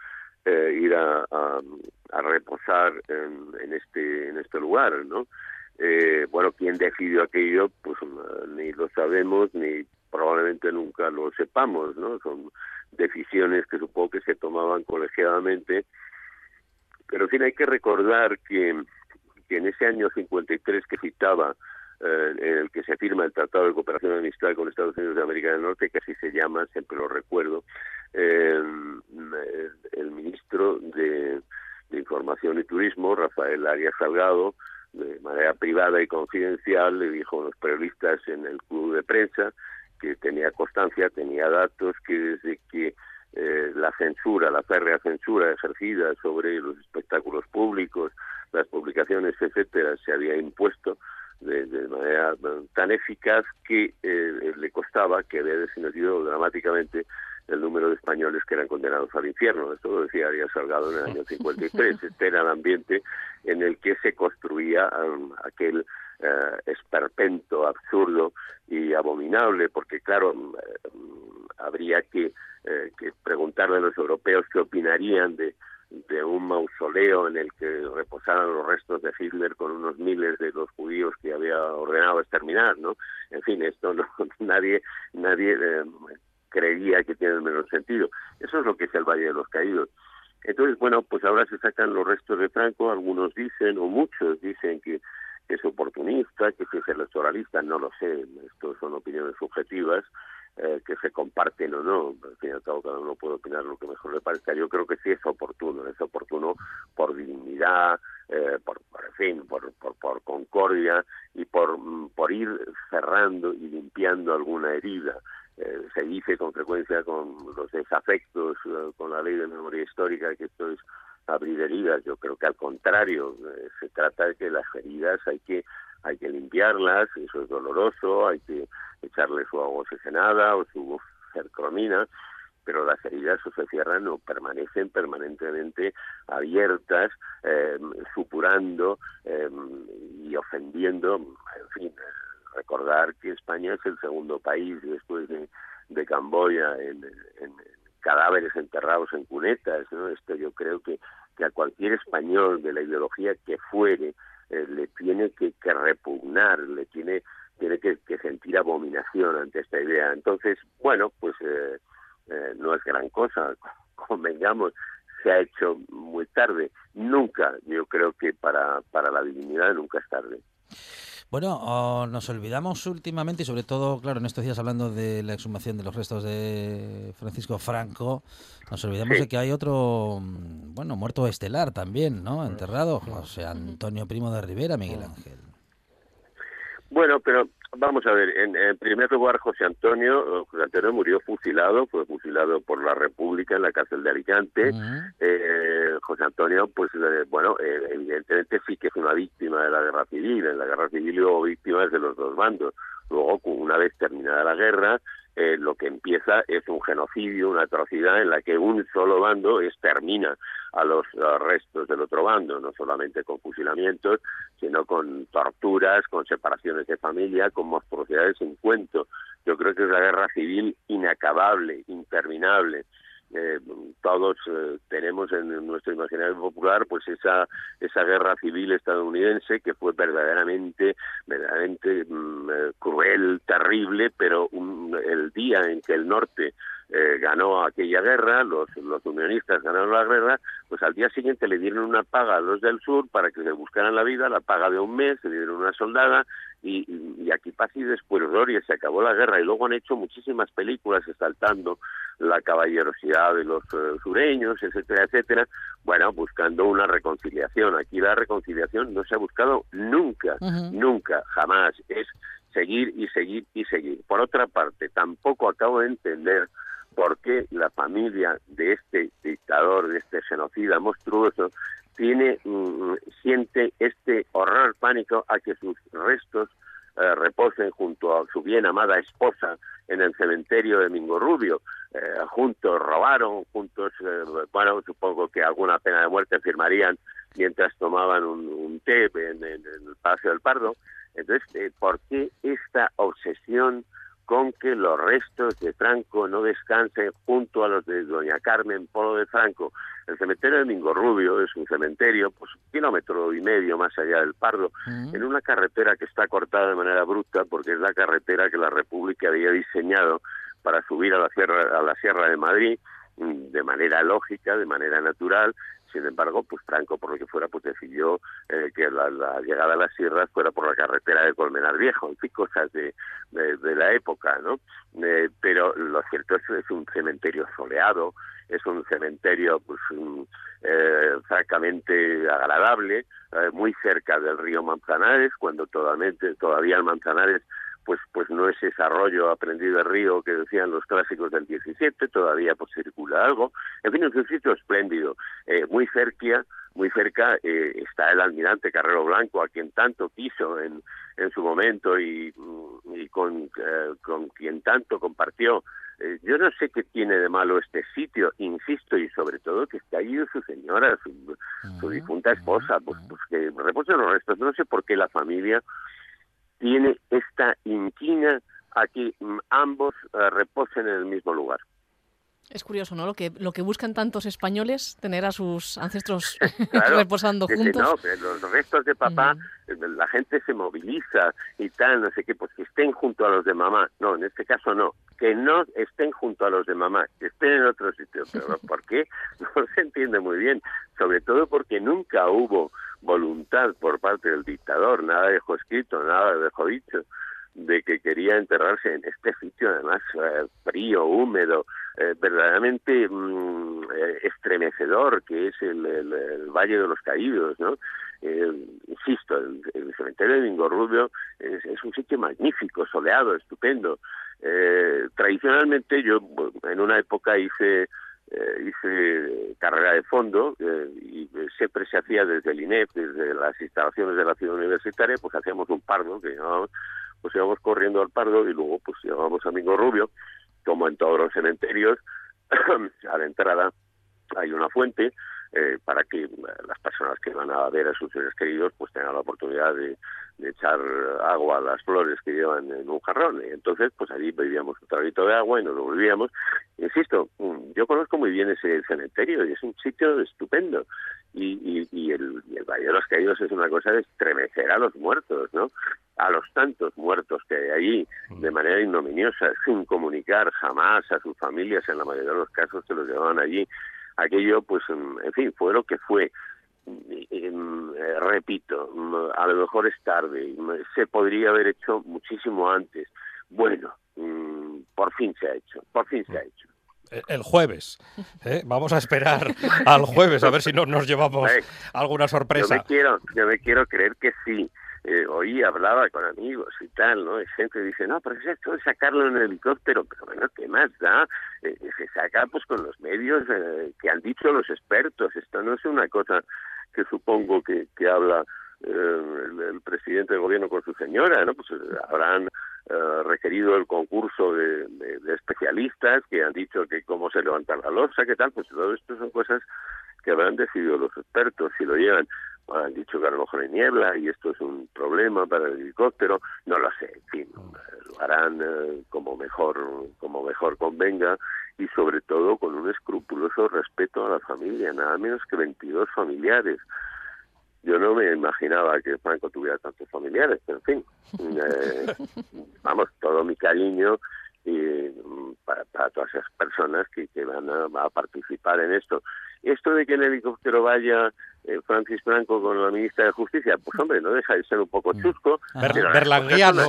eh, ir a, a, reposar en, en, este en este lugar, ¿no? Eh, bueno, quién decidió aquello, pues mm, ni lo sabemos, ni probablemente nunca lo sepamos, ¿no? Son decisiones que supongo que se tomaban colegiadamente, pero en fin, hay que recordar que, en ese año 53 que citaba, eh, en el que se firma el Tratado de Cooperación y Amistad con Estados Unidos de América del Norte, que así se llama, siempre lo recuerdo, eh, el ministro de, de Información y Turismo, Rafael Arias Salgado, de manera privada y confidencial, le dijo a los periodistas en el club de prensa que tenía constancia, tenía datos, que desde que eh, la censura, la férrea censura ejercida sobre los espectáculos públicos, las publicaciones, etcétera, se había impuesto de, manera tan eficaz que eh, le costaba, que había disminuido dramáticamente el número de españoles que eran condenados al infierno. Esto lo decía Arias Salgado en el año 53. Este era el ambiente en el que se construía um, aquel uh, esperpento absurdo y abominable, porque claro, um, habría que, uh, que preguntarle a los europeos qué opinarían de, de un mausoleo en el que reposaran los restos de Hitler con unos miles de los judíos que había ordenado exterminar, ¿no? En fin, esto no nadie nadie eh, creía que tiene el menor sentido. Eso es lo que es el Valle de los Caídos. Entonces, bueno, pues ahora se sacan los restos de Franco, algunos dicen, o muchos dicen que, es oportunista, que es electoralista, no lo sé, esto son opiniones subjetivas, eh, que se comparten o no, al fin y al cabo cada uno puede opinar lo que mejor le parezca, yo creo que sí es oportuno, es oportuno por dignidad, eh, por, fin, por, por, por concordia y por, por ir cerrando y limpiando alguna herida se dice con frecuencia con los desafectos con la ley de memoria histórica que esto es abrir heridas. Yo creo que al contrario, se trata de que las heridas hay que hay que limpiarlas, eso es doloroso, hay que echarle su agua oxigenada o su cercromina, pero las heridas o se cierran o permanecen permanentemente abiertas, eh, supurando eh, y ofendiendo, en fin, recordar que España es el segundo país después de, Camboya en, cadáveres enterrados en cunetas, ¿no? Esto yo creo que, que a cualquier español de la ideología que fuere eh, le tiene que, que, repugnar, le tiene tiene que, sentir abominación ante esta idea. Entonces, bueno, pues eh, eh, no es gran cosa, convengamos, se ha hecho muy tarde. Nunca, yo creo que para, para la divinidad nunca es tarde. Bueno, oh, nos olvidamos últimamente, y sobre todo, claro, en estos días hablando de la exhumación de los restos de Francisco Franco, nos olvidamos de que hay otro, mm, bueno, muerto estelar también, ¿no? Enterrado, José Antonio Primo de Rivera, Miguel Ángel. Bueno, pero vamos a ver, en, primer lugar José Antonio, José Antonio murió fusilado, fue fusilado por la República en la cárcel de Alicante. eh, José Antonio, pues eh, bueno, eh, evidentemente sí que es una víctima de la guerra civil, en la guerra civil hubo víctimas de los dos bandos. Luego, una vez terminada la guerra, eh, lo que empieza es un genocidio, una atrocidad en la que un solo bando extermina a los restos del otro bando, no solamente con fusilamientos, sino con torturas, con separaciones de familia, con monstruosidades sin cuento. Yo creo que es la guerra civil inacabable, interminable eh, todos eh, tenemos en nuestro imaginario popular pues esa esa guerra civil estadounidense que fue verdaderamente verdaderamente mm, eh, cruel terrible pero el día en que el norte eh, ganó aquella guerra, los, los unionistas ganaron la guerra, pues al día siguiente le dieron una paga a los del sur para que se buscaran la vida, la paga de un mes, se dieron una soldada y, y aquí pasa y después gloria, se acabó la guerra y luego han hecho muchísimas películas exaltando la caballerosidad de los eh, sureños, etcétera, etcétera, bueno, buscando una reconciliación. Aquí la reconciliación no se ha buscado nunca, nunca, jamás. Es seguir y seguir y seguir. Por otra parte, tampoco acabo de entender por qué la familia de este dictador, de este genocida monstruoso, tiene mm, siente este horror pánico a que sus restos eh, reposen junto a su bien amada esposa en el cementerio de Mingorrubio. Eh, juntos robaron, juntos, eh, bueno, supongo que alguna pena de muerte firmarían mientras tomaban un, té en, en, el Palacio del Pardo. Entonces, ¿por qué esta obsesión con que los restos de Franco no descansen junto a los de doña Carmen Polo de Franco. El cementerio de Mingorrubio es un cementerio, pues un kilómetro y medio más allá del Pardo, en una carretera que está cortada de manera bruta porque es la carretera que la República había diseñado para subir a la sierra, a la Sierra de Madrid mm, de manera lógica, de manera natural, sin embargo, pues Franco, por lo que fuera, pues decidió eh, que la, llegada a las sierras fuera por la carretera de Colmenar Viejo, en fin, cosas de, de, la época, ¿no? Eh, pero lo cierto es que es un cementerio soleado, es un cementerio, pues, eh, francamente agradable, muy cerca del río Manzanares, cuando totalmente, todavía el Manzanares pues pues no es ese arroyo aprendido de río que decían los clásicos del 17, todavía pues circula algo. En fin, es un sitio espléndido, eh, muy cerca, muy cerca eh, está el almirante Carrero Blanco, a quien tanto quiso en, en su momento y, y con, eh, con quien tanto compartió. yo no sé qué tiene de malo este sitio, insisto, y sobre todo que está ahí su señora, su, su difunta esposa, pues, pues que reposen los restos. No sé por qué la familia tiene esta inquina a que ambos eh, reposen en el mismo lugar. Es curioso, ¿no? Lo que, lo que buscan tantos españoles, tener a sus ancestros reposando juntos. No, los restos de papá, eh, la gente se moviliza y tal, no sé qué, pues que estén junto a los de mamá. No, en este caso no. Que no estén junto a los de mamá, que estén en otro sitio. Pero ¿por qué? No se entiende muy bien. Sobre todo porque nunca hubo voluntad por parte del dictador, nada dejó escrito, nada dejó dicho de que quería enterrarse en este sitio además eh, frío, húmedo, eh, verdaderamente mm, eh, estremecedor que es el, Valle de los Caídos, ¿no? insisto, el, cementerio de Mingorrubio es, es un sitio magnífico, soleado, estupendo, tradicionalmente yo en una época hice eh, hice carrera de fondo eh, y siempre se hacía desde el INEP, desde las instalaciones de la ciudad universitaria, pues hacíamos un pardo, que llamábamos, pues íbamos corriendo al pardo y luego pues llevábamos a Mingo Rubio, como en todos los cementerios, a la entrada hay una fuente eh, para que las personas que van a ver a sus seres queridos pues tengan la oportunidad de, echar agua a las flores que llevan en un jarrón. Y entonces, pues allí bebíamos un traguito de agua y nos lo volvíamos. Insisto, mm, yo conozco muy bien ese cementerio y es un sitio estupendo. Y, y, el, y el Valle de los Caídos es una cosa de estremecer a los muertos, ¿no? A los tantos muertos que hay allí de manera ignominiosa, sin comunicar jamás a sus familias, en la mayoría de los casos que los llevaban allí aquello, pues, en fin, fue lo que fue. Eh, repito, a lo mejor es tarde, se podría haber hecho muchísimo antes. Bueno, mm, por fin se ha hecho, por fin se ha hecho el jueves. ¿eh? Vamos a esperar al jueves a ver si no nos llevamos alguna sorpresa. Yo me quiero, yo me quiero creer que sí eh, oí, hablaba con amigos y tal, ¿no? Y gente dice, no, pero es esto de sacarlo en el helicóptero, pero bueno, ¿qué más da? Eh, se saca pues con los medios eh, que han dicho los expertos. Esto no es una cosa que supongo que, que habla eh, el, presidente del gobierno con su señora, ¿no? Pues habrán requerido el concurso de, de, especialistas que han dicho que cómo se levanta la losa, qué tal, pues todo esto son cosas que habrán decidido los expertos si lo llevan han dicho que a lo mejor hay niebla y esto es un problema para el helicóptero, no lo sé, en fin, lo harán eh, como mejor como mejor convenga y sobre todo con un escrupuloso respeto a la familia, nada menos que 22 familiares. Yo no me imaginaba que Franco tuviera tantos familiares, pero en fin, eh, vamos, todo mi cariño y mm, para, todas esas personas que, que van a participar en esto. Esto de que el helicóptero vaya eh, Francis Franco con la ministra de Justicia, pues hombre, no deja de ser un poco mm. chusco. Ah. Berlanguiano.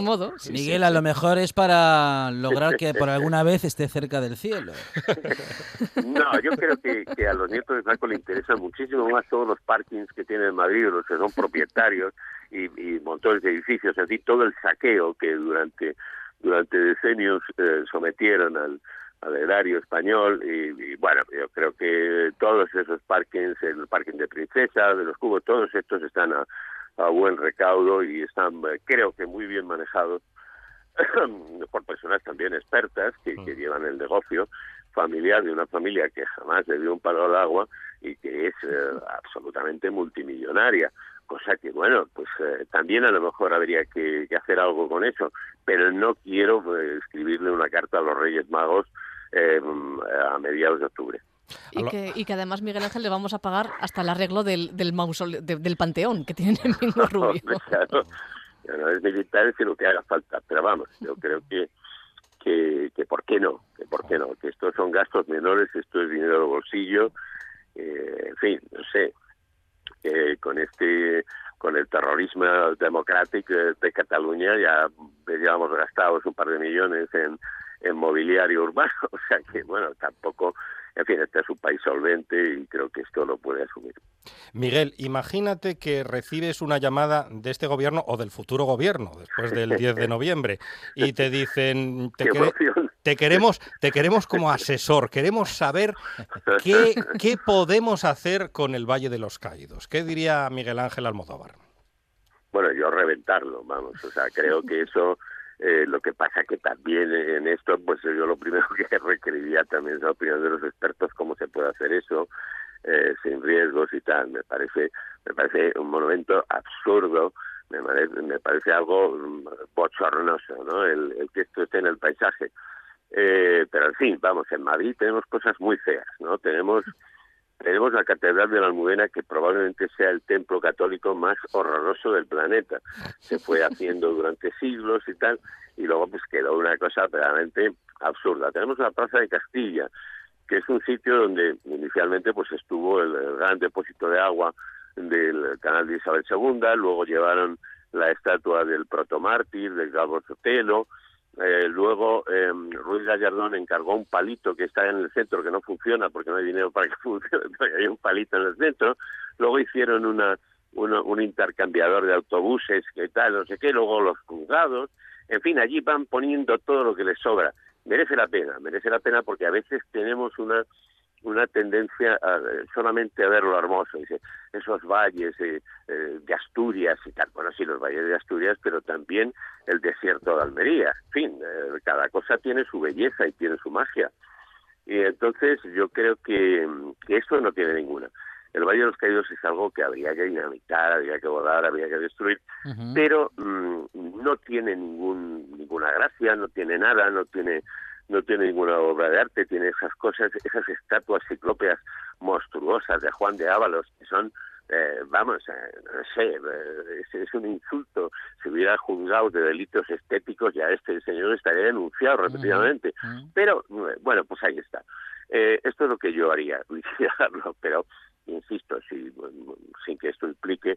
modo. Miguel, a lo mejor es para lograr que por alguna vez esté cerca del cielo. no, yo creo que, que, a los nietos de Franco le interesan muchísimo más todos los parkings que tiene en Madrid, los que son propietarios y, y montones de edificios, así todo el saqueo que durante durante decenios eh, sometieron al, al erario español y, bueno, yo creo que todos esos parkings, el parking de Princesa, de los Cubos, todos estos están a, buen recaudo y están, eh, creo que muy bien manejados por personas también expertas que, que, mm. llevan el negocio familiar de una familia que jamás le dio un palo al agua y que es eh, absolutamente multimillonaria cosa que bueno pues eh, también a lo mejor habría que, hacer algo con eso pero no quiero escribirle una carta a los Reyes Magos eh, a mediados de octubre. Y que, y que, además, Miguel Ángel, le vamos a pagar hasta el arreglo del, del del panteón que tiene en Mingo Rubio. claro, no es militar, es lo que haga falta, pero vamos, yo creo que, que, que ¿por qué no? Que ¿por qué no? Que estos son gastos menores, esto es dinero de bolsillo, eh, en fin, no sé, con este con el terrorismo democrático de Cataluña ya llevamos gastados un par de millones en en mobiliario urbano, o sea que bueno, tampoco, en fin, este es un país solvente y creo que esto lo puede asumir. Miguel, imagínate que recibes una llamada de este gobierno o del futuro gobierno después del 10 de noviembre y te dicen te, te queremos te queremos como asesor, queremos saber qué, qué podemos hacer con el Valle de los Caídos. ¿Qué diría Miguel Ángel Almodóvar? Bueno, yo reventarlo, vamos, o sea, creo que eso eh, lo que pasa que también en esto, pues yo lo primero que requeriría también es la opinión de los expertos cómo se puede hacer eso eh, sin riesgos y tal. Me parece, me parece un monumento absurdo, me parece, me parece algo mm, bochornoso, ¿no? El, el que esto esté en el paisaje. Eh, pero en fin, vamos, en Madrid tenemos cosas muy feas, ¿no? Tenemos tenemos la Catedral de la Almudena, que probablemente sea el templo católico más horroroso del planeta. Se fue haciendo durante siglos y tal, y luego pues quedó una cosa realmente absurda. Tenemos la Plaza de Castilla, que es un sitio donde inicialmente pues estuvo el, gran depósito de agua del canal de Isabel II, luego llevaron la estatua del protomártir, del Galvo Sotelo, eh, luego eh, Ruiz Gallardón encargó un palito que está en el centro que no funciona porque no hay dinero para que funcione, hay un palito en el centro. Luego hicieron una, un intercambiador de autobuses, que tal, no sé qué, luego los juzgados. En fin, allí van poniendo todo lo que les sobra. Merece la pena, merece la pena porque a veces tenemos una una tendencia a, solamente a ver lo hermoso, dice, esos valles eh, eh, de Asturias y tal, bueno, sí, los valles de Asturias, pero también el desierto de Almería, en fin, eh, cada cosa tiene su belleza y tiene su magia. Y entonces yo creo que, que esto no tiene ninguna. El Valle de los Caídos es algo que habría que dinamitar, habría que volar, habría que destruir, pero mm, no tiene ningún, ninguna gracia, no tiene nada, no tiene no tiene ninguna obra de arte, tiene esas cosas, esas estatuas ciclópeas monstruosas de Juan de Ábalos, que son, eh, vamos, eh, no sé, eh, es, un insulto. Si hubiera juzgado de delitos estéticos, ya este señor estaría denunciado repetidamente. Pero, bueno, pues ahí está. esto es lo que yo haría, pero, insisto, si, sin que esto implique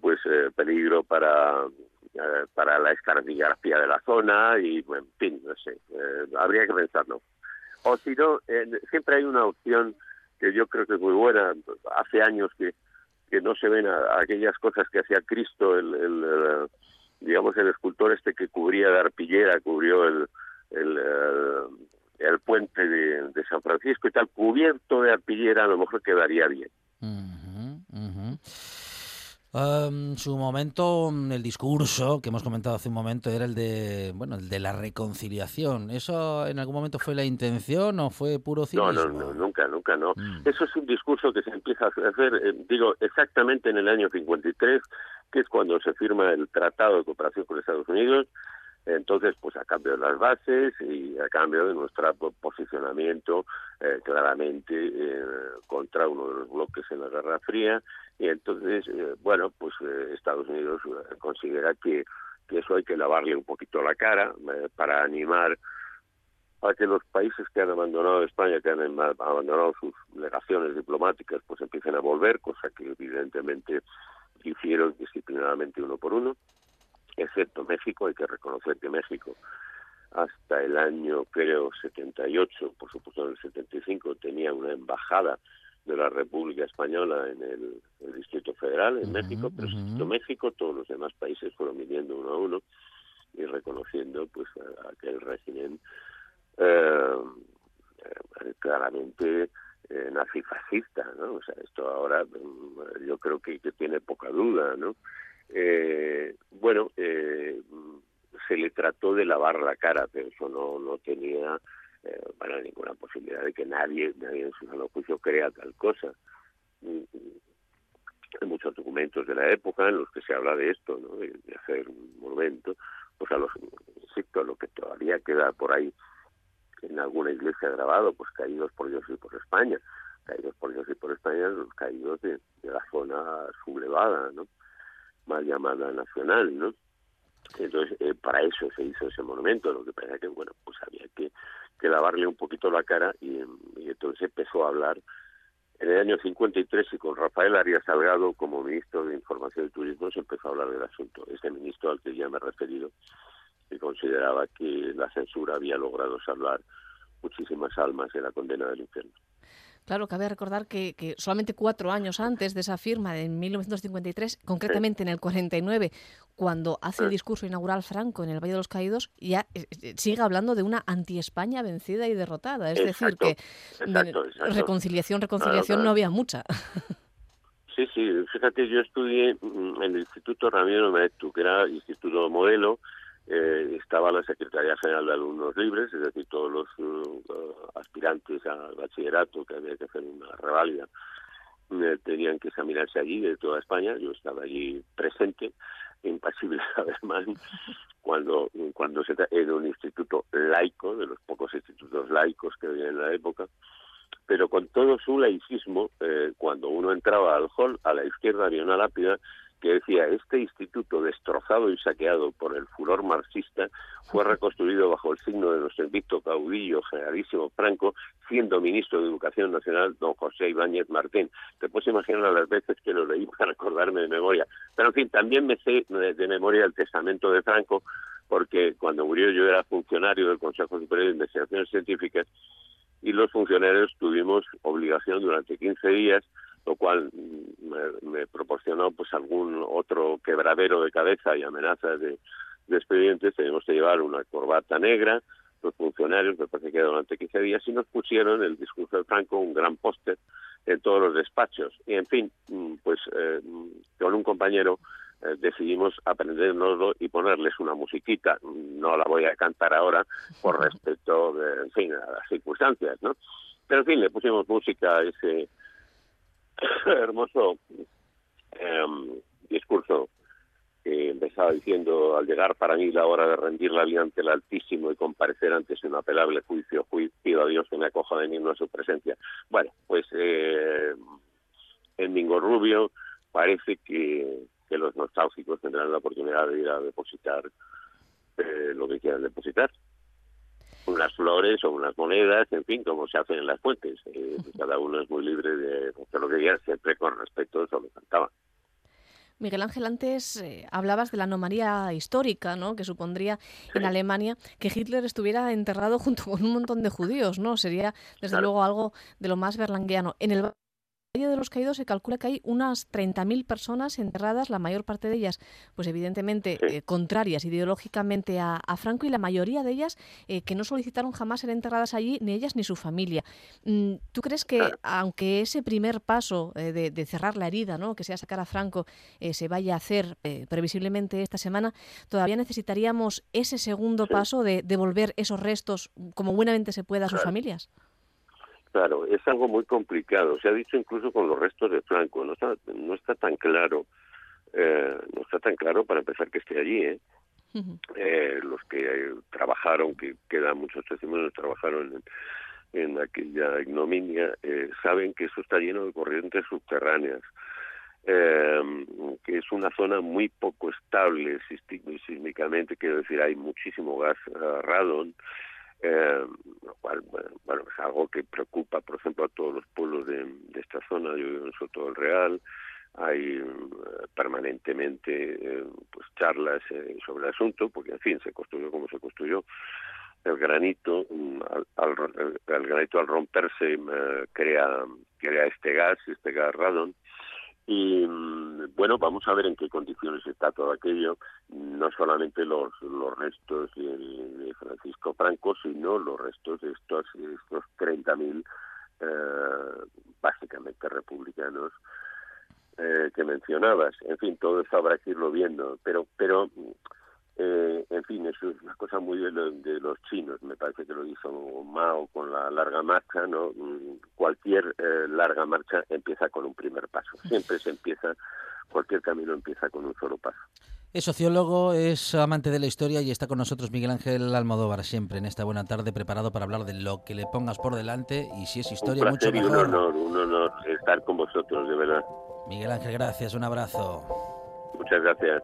pues peligro para eh, para la escardigrafía de la zona y, en fin, no sé, eh, habría que pensarlo. O si no, siempre hay una opción que yo creo que es muy buena. Hace años que, que no se ven aquellas cosas que hacía Cristo, el, el, eh, digamos, el escultor este que cubría de arpillera, cubrió el, el, el puente de, San Francisco y tal, cubierto de arpillera, a lo mejor quedaría bien su momento, mm, el discurso que hemos comentado hace un momento era el de, bueno, el de la reconciliación. ¿Eso en algún momento fue la intención o fue puro cinismo? No, no, nunca, nunca, no. Mm. Eso es un discurso que se empieza a hacer, eh, digo, exactamente en el año 53, que es cuando se firma el Tratado de Cooperación con Estados Unidos, entonces, pues a cambio de las bases y a cambio de nuestro posicionamiento eh, claramente eh, contra uno de los bloques en la Guerra Fría, y entonces, eh, bueno, pues Estados Unidos considera que, que eso hay que lavarle un poquito la cara para animar a que los países que han abandonado España, que han abandonado sus legaciones diplomáticas, pues empiecen a volver, cosa que evidentemente hicieron disciplinadamente uno por uno. Excepto México, hay que reconocer que México hasta el año, creo, 78, por supuesto en el 75, tenía una embajada de la República Española en el, Distrito Federal, en México, pero uh México, todos los demás países fueron viniendo uno a uno y reconociendo pues aquel régimen eh, eh, claramente eh, nazifascista, ¿no? O sea, esto ahora mm, yo creo que, que tiene poca duda, ¿no? eh, bueno, eh, se le trató de lavar la cara, pero eso no, no tenía eh, bueno, ninguna posibilidad de que nadie, nadie en su sano juicio crea tal cosa. Hay muchos documentos de la época en los que se habla de esto, ¿no? de, hacer un monumento, pues a los, insisto, lo que todavía queda por ahí en alguna iglesia grabado, pues caídos por Dios y por España, caídos por Dios y por España, los caídos de, de la zona sublevada, ¿no? más llamada nacional, ¿no? Entonces, eh, para eso se hizo ese monumento, lo que pasa que, bueno, pues había que, que lavarle un poquito la cara y, entonces empezó a hablar en el año 53 y con Rafael Arias Salgado como ministro de Información y Turismo se empezó a hablar del asunto. Ese ministro al que ya me he referido, que consideraba que la censura había logrado salvar muchísimas almas de la condena del infierno. Claro, cabe recordar que, solamente cuatro años antes de esa firma, de 1953, concretamente en el 49, cuando hace el discurso inaugural Franco en el Valle de los Caídos, ya eh, eh, sigue hablando de una anti-España vencida y derrotada. Es decir, que reconciliación, reconciliación no había mucha. Sí, sí, fíjate, yo estudié mm, en el Instituto Ramiro que era Instituto Modelo, eh, estaba la Secretaría General de Alumnos Libres, es decir, todos los uh, aspirantes al bachillerato que había que hacer una reválida eh, tenían que examinarse allí de toda España. Yo estaba allí presente, impasible además, cuando, cuando se era un instituto laico, de los pocos institutos laicos que había en la época, pero con todo su laicismo, eh, cuando uno entraba al hall, a la izquierda había una lápida que decía, este instituto destrozado y saqueado por el furor marxista fue reconstruido bajo el signo de nuestro invicto caudillo generalísimo Franco, siendo ministro de Educación Nacional don José Ibáñez Martín. Te puedes imaginar las veces que lo leí para acordarme de memoria. Pero en fin, también me sé de memoria el testamento de Franco, porque cuando murió yo era funcionario del Consejo Superior de Investigaciones Científicas y los funcionarios tuvimos obligación durante 15 días lo cual me, proporcionó pues algún otro quebradero de cabeza y amenazas de, de expedientes tenemos que llevar una corbata negra, los funcionarios, me parece que durante 15 días, y nos pusieron el discurso de Franco, un gran póster en todos los despachos. Y en fin, mm, pues eh, con un compañero eh, decidimos aprendérnoslo y ponerles una musiquita. No la voy a cantar ahora por respecto, de, en fin, a las circunstancias, ¿no? Pero en fin, le pusimos música a ese hermoso em, discurso que empezaba diciendo, al llegar para mí la hora de rendir la vida ante el Altísimo y comparecer ante su inapelable juicio, pido a Dios que me acoja de a su presencia. Bueno, pues eh, en Mingo Rubio parece que, que, los nostálgicos tendrán la oportunidad de ir a depositar eh, lo que quieran depositar. Unas flores o unas monedas, en fin, como se hacen en las fuentes. Eh, cada uno es muy libre de hacer lo que quiera, siempre con respeto a eso lo cantaba. Miguel Ángel, antes eh, hablabas de la anomalía histórica, ¿no? Que supondría en Alemania que Hitler estuviera enterrado junto con un montón de judíos, ¿no? Sería, desde luego, algo de lo más berlangueano. En el Valle de los Caídos se calcula que hay unas 30.000 personas enterradas, la mayor parte de ellas, pues evidentemente eh, contrarias ideológicamente a, Franco y la mayoría de ellas eh, que no solicitaron jamás ser enterradas allí, ni ellas ni su familia. Mm, ¿Tú crees que aunque ese primer paso eh, de, cerrar la herida, ¿no? que sea sacar a Franco, se vaya a hacer previsiblemente esta semana, todavía necesitaríamos ese segundo paso de devolver esos restos como buenamente se pueda a sus familias? Claro, es algo muy complicado. Se ha dicho incluso con los restos de Franco. No está, no está tan claro, eh, no está tan claro para empezar que esté allí. ¿eh? eh los que trabajaron, que quedan muchos testimonios, trabajaron en, en aquella ignominia, eh, saben que eso está lleno de corrientes subterráneas. Eh, que es una zona muy poco estable sísmicamente, quiero decir, hay muchísimo gas radon, eh, lo cual bueno, es algo que preocupa por ejemplo a todos los pueblos de, esta zona. Yo vivo en Soto del Real. Hay eh, permanentemente eh, pues charlas eh, sobre el asunto porque en fin se construyó como se construyó. El granito mm, al, el granito al romperse crea crea este gas este gas radon y mm, bueno, vamos a ver en qué condiciones está todo aquello, no solamente los, los restos de, Francisco Franco, sino los restos de estos, estos 30.000 eh, básicamente republicanos eh, que mencionabas. En fin, todo eso habrá que irlo viendo, pero, pero eh, en fin, eso es una cosa muy de, los chinos. Me parece que lo hizo Mao con la larga marcha. ¿no? Mm, cualquier eh, larga marcha empieza con un primer paso. Siempre se empieza, cualquier camino empieza con un solo paso. Es sociólogo, es amante de la historia y está con nosotros Miguel Ángel Almodóvar siempre en esta buena tarde preparado para hablar de lo que le pongas por delante y si es historia mucho mejor. un honor, un honor estar con vosotros, de verdad. Miguel Ángel, gracias, un abrazo. Muchas gracias.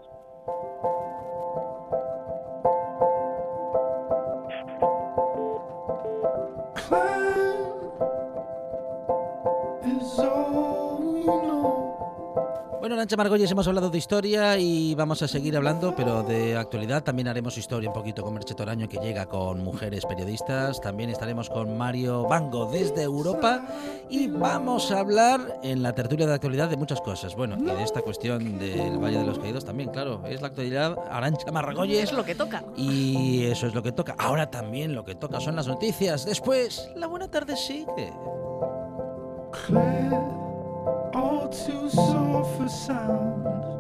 Bueno, Nancha Margolles, hemos hablado de historia y vamos a seguir hablando, pero de actualidad también haremos historia un poquito con Merche Toraño, que llega con mujeres periodistas. También estaremos con Mario Bango desde Europa y vamos a hablar en la tertulia de actualidad de muchas cosas. Bueno, y de esta cuestión del Valle de los Caídos también, claro, es la actualidad. Arancha Margolles. Es lo que toca. Y eso es lo que toca. Ahora también lo que toca son las noticias. Después, la buena tarde sigue. all too soft for sound.